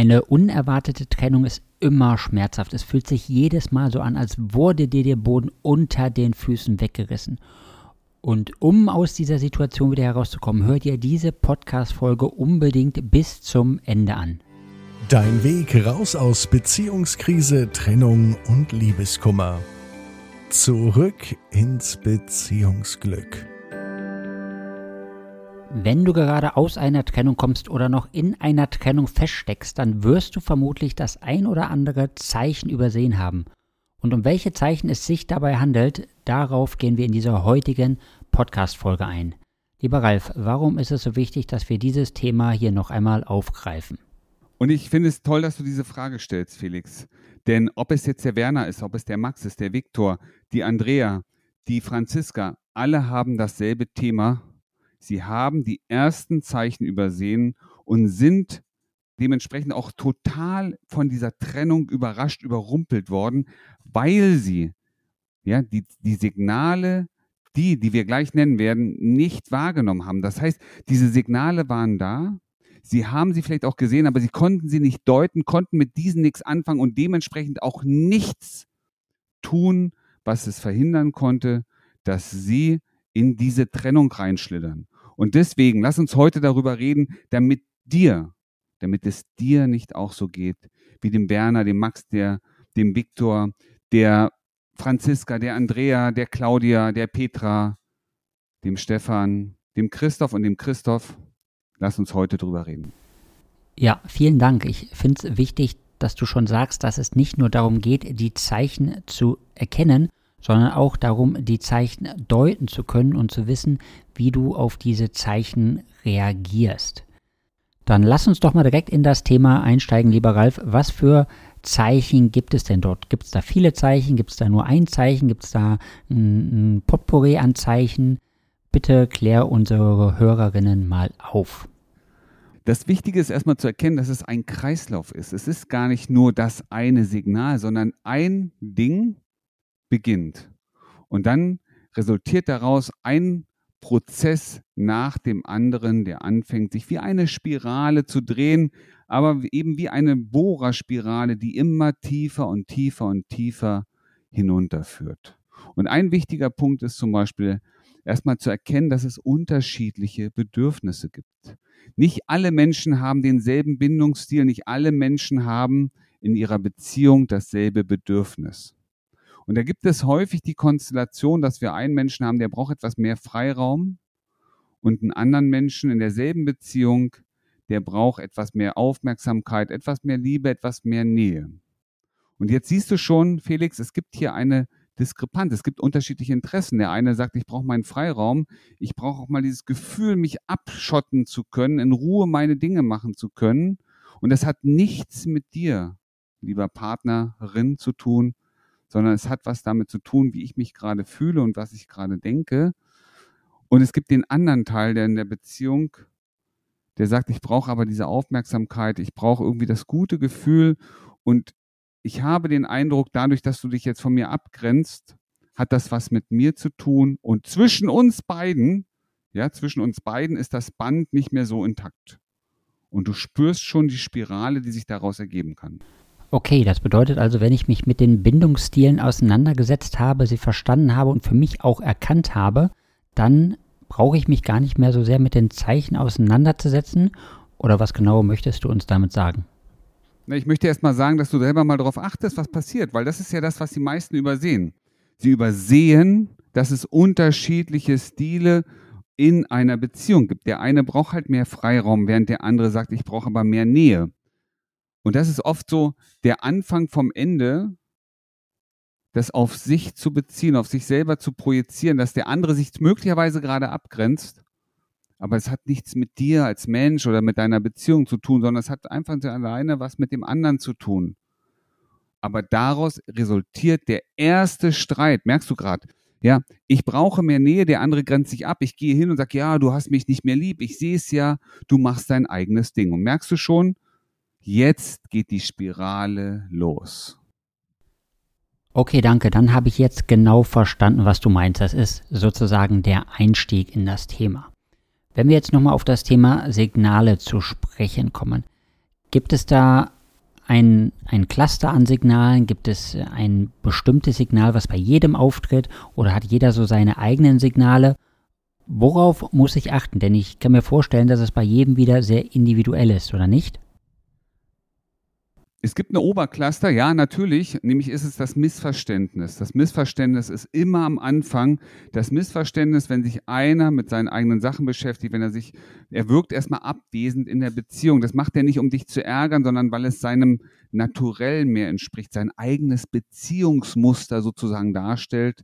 Eine unerwartete Trennung ist immer schmerzhaft. Es fühlt sich jedes Mal so an, als wurde dir der Boden unter den Füßen weggerissen. Und um aus dieser Situation wieder herauszukommen, hört ihr diese Podcast-Folge unbedingt bis zum Ende an. Dein Weg raus aus Beziehungskrise, Trennung und Liebeskummer. Zurück ins Beziehungsglück. Wenn du gerade aus einer Trennung kommst oder noch in einer Trennung feststeckst, dann wirst du vermutlich das ein oder andere Zeichen übersehen haben. Und um welche Zeichen es sich dabei handelt, darauf gehen wir in dieser heutigen Podcast-Folge ein. Lieber Ralf, warum ist es so wichtig, dass wir dieses Thema hier noch einmal aufgreifen? Und ich finde es toll, dass du diese Frage stellst, Felix. Denn ob es jetzt der Werner ist, ob es der Max ist, der Viktor, die Andrea, die Franziska, alle haben dasselbe Thema Sie haben die ersten Zeichen übersehen und sind dementsprechend auch total von dieser Trennung überrascht, überrumpelt worden, weil sie ja, die, die Signale, die, die wir gleich nennen werden, nicht wahrgenommen haben. Das heißt, diese Signale waren da, sie haben sie vielleicht auch gesehen, aber sie konnten sie nicht deuten, konnten mit diesen nichts anfangen und dementsprechend auch nichts tun, was es verhindern konnte, dass sie in diese Trennung reinschlittern. Und deswegen, lass uns heute darüber reden, damit dir, damit es dir nicht auch so geht, wie dem Werner, dem Max, der, dem Viktor, der Franziska, der Andrea, der Claudia, der Petra, dem Stefan, dem Christoph und dem Christoph. Lass uns heute drüber reden. Ja, vielen Dank. Ich finde es wichtig, dass du schon sagst, dass es nicht nur darum geht, die Zeichen zu erkennen, sondern auch darum, die Zeichen deuten zu können und zu wissen, wie du auf diese Zeichen reagierst. Dann lass uns doch mal direkt in das Thema einsteigen, lieber Ralf. Was für Zeichen gibt es denn dort? Gibt es da viele Zeichen? Gibt es da nur ein Zeichen? Gibt es da ein, ein Potpourri an Zeichen? Bitte klär unsere Hörerinnen mal auf. Das Wichtige ist erstmal zu erkennen, dass es ein Kreislauf ist. Es ist gar nicht nur das eine Signal, sondern ein Ding beginnt. Und dann resultiert daraus ein Prozess nach dem anderen, der anfängt, sich wie eine Spirale zu drehen, aber eben wie eine Bohrerspirale, die immer tiefer und tiefer und tiefer hinunterführt. Und ein wichtiger Punkt ist zum Beispiel erstmal zu erkennen, dass es unterschiedliche Bedürfnisse gibt. Nicht alle Menschen haben denselben Bindungsstil, nicht alle Menschen haben in ihrer Beziehung dasselbe Bedürfnis. Und da gibt es häufig die Konstellation, dass wir einen Menschen haben, der braucht etwas mehr Freiraum und einen anderen Menschen in derselben Beziehung, der braucht etwas mehr Aufmerksamkeit, etwas mehr Liebe, etwas mehr Nähe. Und jetzt siehst du schon, Felix, es gibt hier eine Diskrepanz. Es gibt unterschiedliche Interessen. Der eine sagt, ich brauche meinen Freiraum. Ich brauche auch mal dieses Gefühl, mich abschotten zu können, in Ruhe meine Dinge machen zu können. Und das hat nichts mit dir, lieber Partnerin, zu tun, sondern es hat was damit zu tun, wie ich mich gerade fühle und was ich gerade denke. Und es gibt den anderen Teil, der in der Beziehung, der sagt, ich brauche aber diese Aufmerksamkeit, ich brauche irgendwie das gute Gefühl und ich habe den Eindruck, dadurch, dass du dich jetzt von mir abgrenzt, hat das was mit mir zu tun und zwischen uns beiden, ja, zwischen uns beiden ist das Band nicht mehr so intakt. Und du spürst schon die Spirale, die sich daraus ergeben kann. Okay, das bedeutet also, wenn ich mich mit den Bindungsstilen auseinandergesetzt habe, sie verstanden habe und für mich auch erkannt habe, dann brauche ich mich gar nicht mehr so sehr mit den Zeichen auseinanderzusetzen. Oder was genau möchtest du uns damit sagen? Ich möchte erst mal sagen, dass du selber mal darauf achtest, was passiert, weil das ist ja das, was die meisten übersehen. Sie übersehen, dass es unterschiedliche Stile in einer Beziehung gibt. Der eine braucht halt mehr Freiraum, während der andere sagt, ich brauche aber mehr Nähe. Und das ist oft so der Anfang vom Ende, das auf sich zu beziehen, auf sich selber zu projizieren, dass der andere sich möglicherweise gerade abgrenzt, aber es hat nichts mit dir als Mensch oder mit deiner Beziehung zu tun, sondern es hat einfach alleine was mit dem anderen zu tun. Aber daraus resultiert der erste Streit, merkst du gerade, ja, ich brauche mehr Nähe, der andere grenzt sich ab. Ich gehe hin und sage, ja, du hast mich nicht mehr lieb, ich sehe es ja, du machst dein eigenes Ding. Und merkst du schon, Jetzt geht die Spirale los. Okay, danke. Dann habe ich jetzt genau verstanden, was du meinst. Das ist sozusagen der Einstieg in das Thema. Wenn wir jetzt nochmal auf das Thema Signale zu sprechen kommen. Gibt es da ein, ein Cluster an Signalen? Gibt es ein bestimmtes Signal, was bei jedem auftritt? Oder hat jeder so seine eigenen Signale? Worauf muss ich achten? Denn ich kann mir vorstellen, dass es bei jedem wieder sehr individuell ist, oder nicht? Es gibt eine Obercluster, ja, natürlich, nämlich ist es das Missverständnis. Das Missverständnis ist immer am Anfang. Das Missverständnis, wenn sich einer mit seinen eigenen Sachen beschäftigt, wenn er sich, er wirkt erstmal abwesend in der Beziehung. Das macht er nicht, um dich zu ärgern, sondern weil es seinem Naturell mehr entspricht, sein eigenes Beziehungsmuster sozusagen darstellt.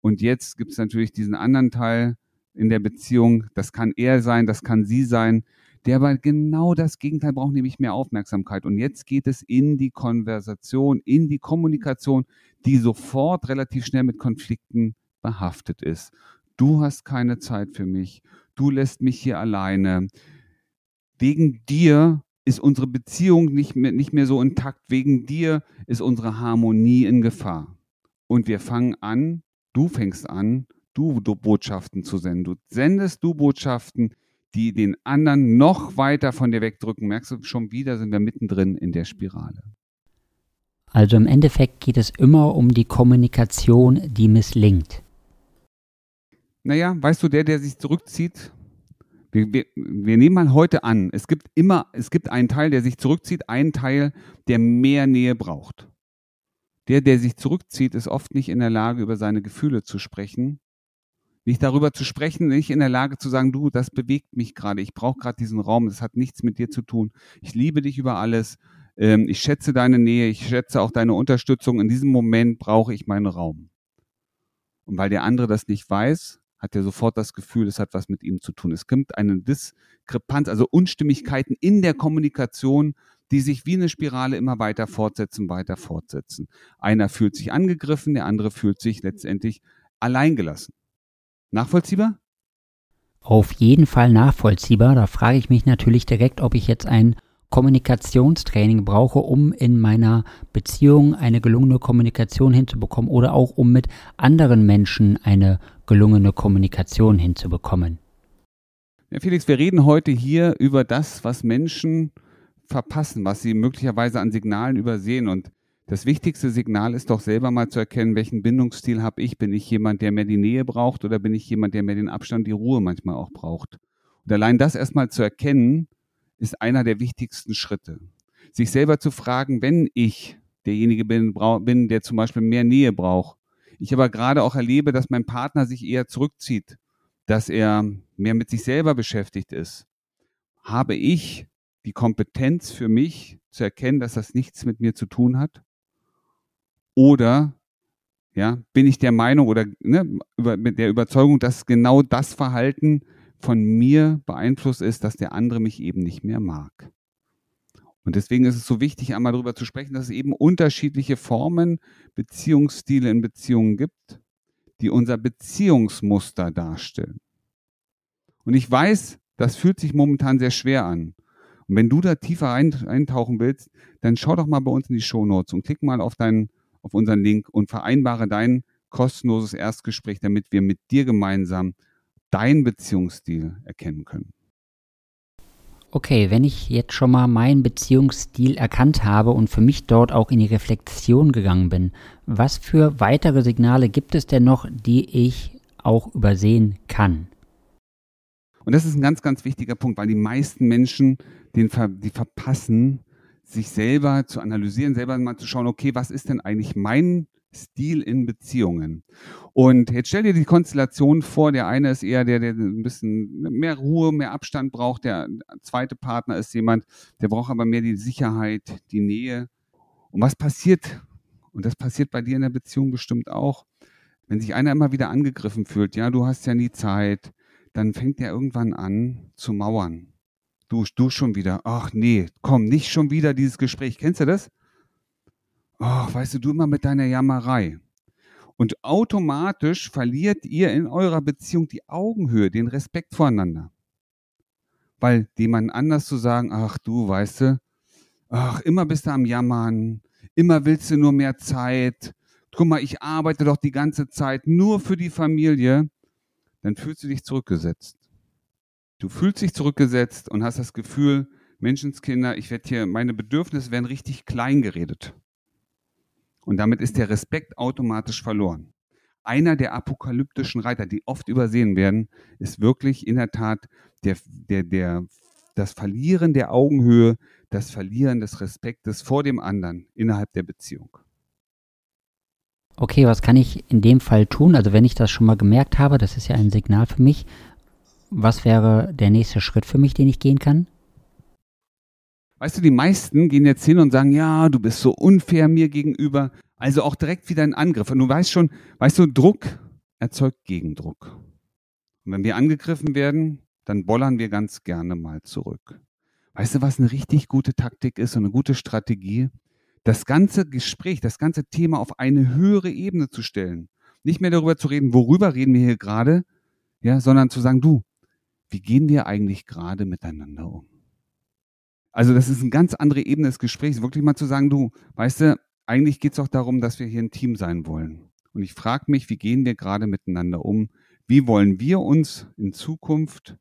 Und jetzt gibt es natürlich diesen anderen Teil in der Beziehung. Das kann er sein, das kann sie sein der aber genau das Gegenteil braucht, nämlich mehr Aufmerksamkeit. Und jetzt geht es in die Konversation, in die Kommunikation, die sofort relativ schnell mit Konflikten behaftet ist. Du hast keine Zeit für mich. Du lässt mich hier alleine. Wegen dir ist unsere Beziehung nicht mehr, nicht mehr so intakt. Wegen dir ist unsere Harmonie in Gefahr. Und wir fangen an, du fängst an, du, du Botschaften zu senden. Du sendest du Botschaften, die den anderen noch weiter von dir wegdrücken. Merkst du, schon wieder sind wir mittendrin in der Spirale. Also im Endeffekt geht es immer um die Kommunikation, die misslingt. Naja, weißt du, der, der sich zurückzieht, wir, wir, wir, nehmen mal heute an, es gibt immer, es gibt einen Teil, der sich zurückzieht, einen Teil, der mehr Nähe braucht. Der, der sich zurückzieht, ist oft nicht in der Lage, über seine Gefühle zu sprechen, nicht darüber zu sprechen, nicht in der Lage zu sagen, du, das bewegt mich gerade, ich brauche gerade diesen Raum, das hat nichts mit dir zu tun. Ich liebe dich über alles, ähm, ich schätze deine Nähe, ich schätze auch deine Unterstützung. In diesem Moment brauche ich meinen Raum. Und weil der andere das nicht weiß, hat er sofort das Gefühl, es hat was mit ihm zu tun. Es gibt eine Diskrepanz, also Unstimmigkeiten in der Kommunikation, die sich wie eine Spirale immer weiter fortsetzen, weiter fortsetzen. Einer fühlt sich angegriffen, der andere fühlt sich letztendlich alleingelassen. Nachvollziehbar? Auf jeden Fall nachvollziehbar. Da frage ich mich natürlich direkt, ob ich jetzt ein Kommunikationstraining brauche, um in meiner Beziehung eine gelungene Kommunikation hinzubekommen oder auch um mit anderen Menschen eine gelungene Kommunikation hinzubekommen. Ja, Felix, wir reden heute hier über das, was Menschen verpassen, was sie möglicherweise an Signalen übersehen. Und das wichtigste Signal ist doch selber mal zu erkennen, welchen Bindungsstil habe ich. Bin ich jemand, der mehr die Nähe braucht oder bin ich jemand, der mehr den Abstand, die Ruhe manchmal auch braucht? Und allein das erstmal zu erkennen, ist einer der wichtigsten Schritte. Sich selber zu fragen, wenn ich derjenige bin, bin der zum Beispiel mehr Nähe braucht, ich aber gerade auch erlebe, dass mein Partner sich eher zurückzieht, dass er mehr mit sich selber beschäftigt ist, habe ich die Kompetenz für mich zu erkennen, dass das nichts mit mir zu tun hat? Oder ja, bin ich der Meinung oder ne, über, mit der Überzeugung, dass genau das Verhalten von mir beeinflusst ist, dass der andere mich eben nicht mehr mag. Und deswegen ist es so wichtig, einmal darüber zu sprechen, dass es eben unterschiedliche Formen, Beziehungsstile in Beziehungen gibt, die unser Beziehungsmuster darstellen. Und ich weiß, das fühlt sich momentan sehr schwer an. Und wenn du da tiefer eintauchen willst, dann schau doch mal bei uns in die Show Notes und klick mal auf deinen auf unseren Link und vereinbare dein kostenloses Erstgespräch, damit wir mit dir gemeinsam deinen Beziehungsstil erkennen können. Okay, wenn ich jetzt schon mal meinen Beziehungsstil erkannt habe und für mich dort auch in die Reflexion gegangen bin, was für weitere Signale gibt es denn noch, die ich auch übersehen kann? Und das ist ein ganz, ganz wichtiger Punkt, weil die meisten Menschen den, die verpassen, sich selber zu analysieren, selber mal zu schauen, okay, was ist denn eigentlich mein Stil in Beziehungen? Und jetzt stell dir die Konstellation vor, der eine ist eher der, der ein bisschen mehr Ruhe, mehr Abstand braucht, der zweite Partner ist jemand, der braucht aber mehr die Sicherheit, die Nähe. Und was passiert? Und das passiert bei dir in der Beziehung bestimmt auch. Wenn sich einer immer wieder angegriffen fühlt, ja, du hast ja nie Zeit, dann fängt er irgendwann an zu mauern Du, du schon wieder. Ach nee, komm, nicht schon wieder dieses Gespräch. Kennst du das? Ach, weißt du, du immer mit deiner Jammerei. Und automatisch verliert ihr in eurer Beziehung die Augenhöhe, den Respekt voreinander. Weil jemand anders zu sagen, ach du, weißt du, ach, immer bist du am Jammern, immer willst du nur mehr Zeit, guck mal, ich arbeite doch die ganze Zeit nur für die Familie, dann fühlst du dich zurückgesetzt. Du fühlst dich zurückgesetzt und hast das Gefühl, Menschenskinder, ich werde hier, meine Bedürfnisse werden richtig klein geredet. Und damit ist der Respekt automatisch verloren. Einer der apokalyptischen Reiter, die oft übersehen werden, ist wirklich in der Tat der, der, der, das Verlieren der Augenhöhe, das Verlieren des Respektes vor dem anderen innerhalb der Beziehung. Okay, was kann ich in dem Fall tun? Also wenn ich das schon mal gemerkt habe, das ist ja ein Signal für mich, was wäre der nächste Schritt für mich, den ich gehen kann? Weißt du, die meisten gehen jetzt hin und sagen, ja, du bist so unfair mir gegenüber. Also auch direkt wieder ein Angriff. Und du weißt schon, weißt du, Druck erzeugt Gegendruck. Und wenn wir angegriffen werden, dann bollern wir ganz gerne mal zurück. Weißt du, was eine richtig gute Taktik ist und eine gute Strategie? Das ganze Gespräch, das ganze Thema auf eine höhere Ebene zu stellen. Nicht mehr darüber zu reden, worüber reden wir hier gerade, ja, sondern zu sagen, du, wie gehen wir eigentlich gerade miteinander um? Also das ist eine ganz andere Ebene des Gesprächs, wirklich mal zu sagen, du, weißt du, eigentlich geht es auch darum, dass wir hier ein Team sein wollen. Und ich frage mich, wie gehen wir gerade miteinander um? Wie wollen wir uns in Zukunft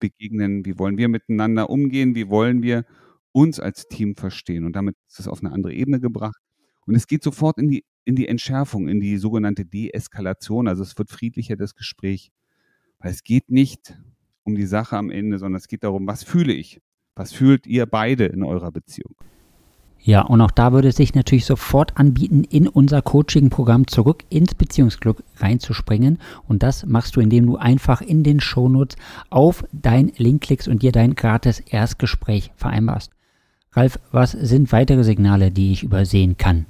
begegnen? Wie wollen wir miteinander umgehen? Wie wollen wir uns als Team verstehen? Und damit ist es auf eine andere Ebene gebracht. Und es geht sofort in die, in die Entschärfung, in die sogenannte Deeskalation. Also es wird friedlicher, das Gespräch. Weil es geht nicht um die Sache am Ende, sondern es geht darum, was fühle ich? Was fühlt ihr beide in eurer Beziehung? Ja, und auch da würde es sich natürlich sofort anbieten, in unser Coaching-Programm zurück ins Beziehungsglück reinzuspringen. Und das machst du, indem du einfach in den Shownotes auf dein Link klickst und dir dein gratis Erstgespräch vereinbarst. Ralf, was sind weitere Signale, die ich übersehen kann?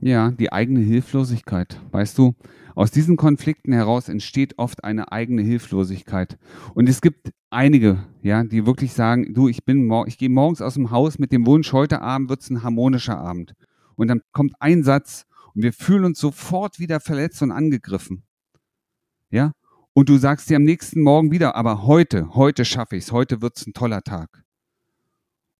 Ja, die eigene Hilflosigkeit. Weißt du, aus diesen Konflikten heraus entsteht oft eine eigene Hilflosigkeit. Und es gibt einige, ja, die wirklich sagen, du, ich bin, ich gehe morgens aus dem Haus mit dem Wunsch, heute Abend wird es ein harmonischer Abend. Und dann kommt ein Satz und wir fühlen uns sofort wieder verletzt und angegriffen. Ja? Und du sagst dir am nächsten Morgen wieder, aber heute, heute schaffe ich es, heute wird es ein toller Tag.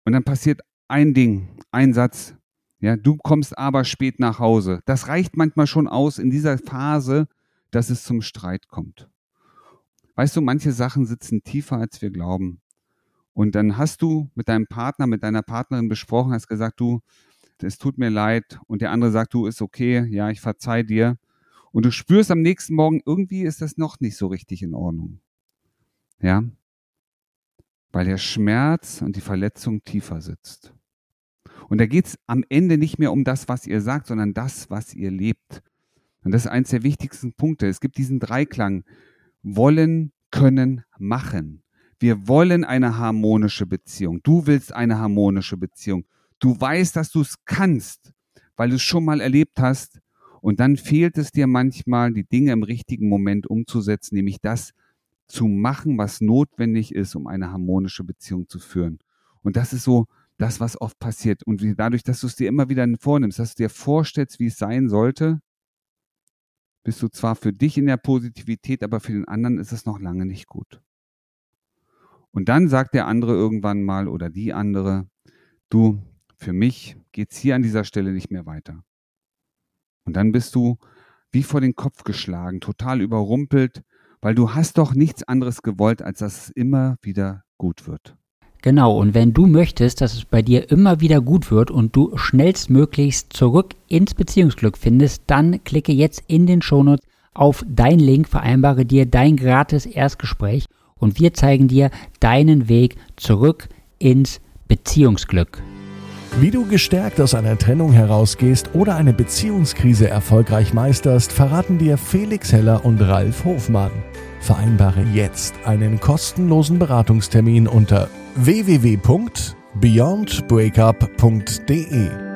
Und dann passiert ein Ding, ein Satz, ja, du kommst aber spät nach Hause. Das reicht manchmal schon aus in dieser Phase, dass es zum Streit kommt. Weißt du, manche Sachen sitzen tiefer, als wir glauben. Und dann hast du mit deinem Partner, mit deiner Partnerin besprochen, hast gesagt, du, es tut mir leid. Und der andere sagt, du, ist okay, ja, ich verzeih dir. Und du spürst am nächsten Morgen, irgendwie ist das noch nicht so richtig in Ordnung. Ja? Weil der Schmerz und die Verletzung tiefer sitzt. Und da geht es am Ende nicht mehr um das, was ihr sagt, sondern das, was ihr lebt. Und das ist eines der wichtigsten Punkte. Es gibt diesen Dreiklang. Wollen, können, machen. Wir wollen eine harmonische Beziehung. Du willst eine harmonische Beziehung. Du weißt, dass du es kannst, weil du es schon mal erlebt hast. Und dann fehlt es dir manchmal, die Dinge im richtigen Moment umzusetzen, nämlich das zu machen, was notwendig ist, um eine harmonische Beziehung zu führen. Und das ist so das, was oft passiert. Und wie, dadurch, dass du es dir immer wieder vornimmst, dass du dir vorstellst, wie es sein sollte, bist du zwar für dich in der Positivität, aber für den anderen ist es noch lange nicht gut. Und dann sagt der andere irgendwann mal oder die andere, du, für mich geht es hier an dieser Stelle nicht mehr weiter. Und dann bist du wie vor den Kopf geschlagen, total überrumpelt, weil du hast doch nichts anderes gewollt, als dass es immer wieder gut wird. Genau, und wenn du möchtest, dass es bei dir immer wieder gut wird und du schnellstmöglichst zurück ins Beziehungsglück findest, dann klicke jetzt in den Shownotes auf deinen Link, vereinbare dir dein gratis Erstgespräch und wir zeigen dir deinen Weg zurück ins Beziehungsglück. Wie du gestärkt aus einer Trennung herausgehst oder eine Beziehungskrise erfolgreich meisterst, verraten dir Felix Heller und Ralf Hofmann. Vereinbare jetzt einen kostenlosen Beratungstermin unter www.beyondbreakup.de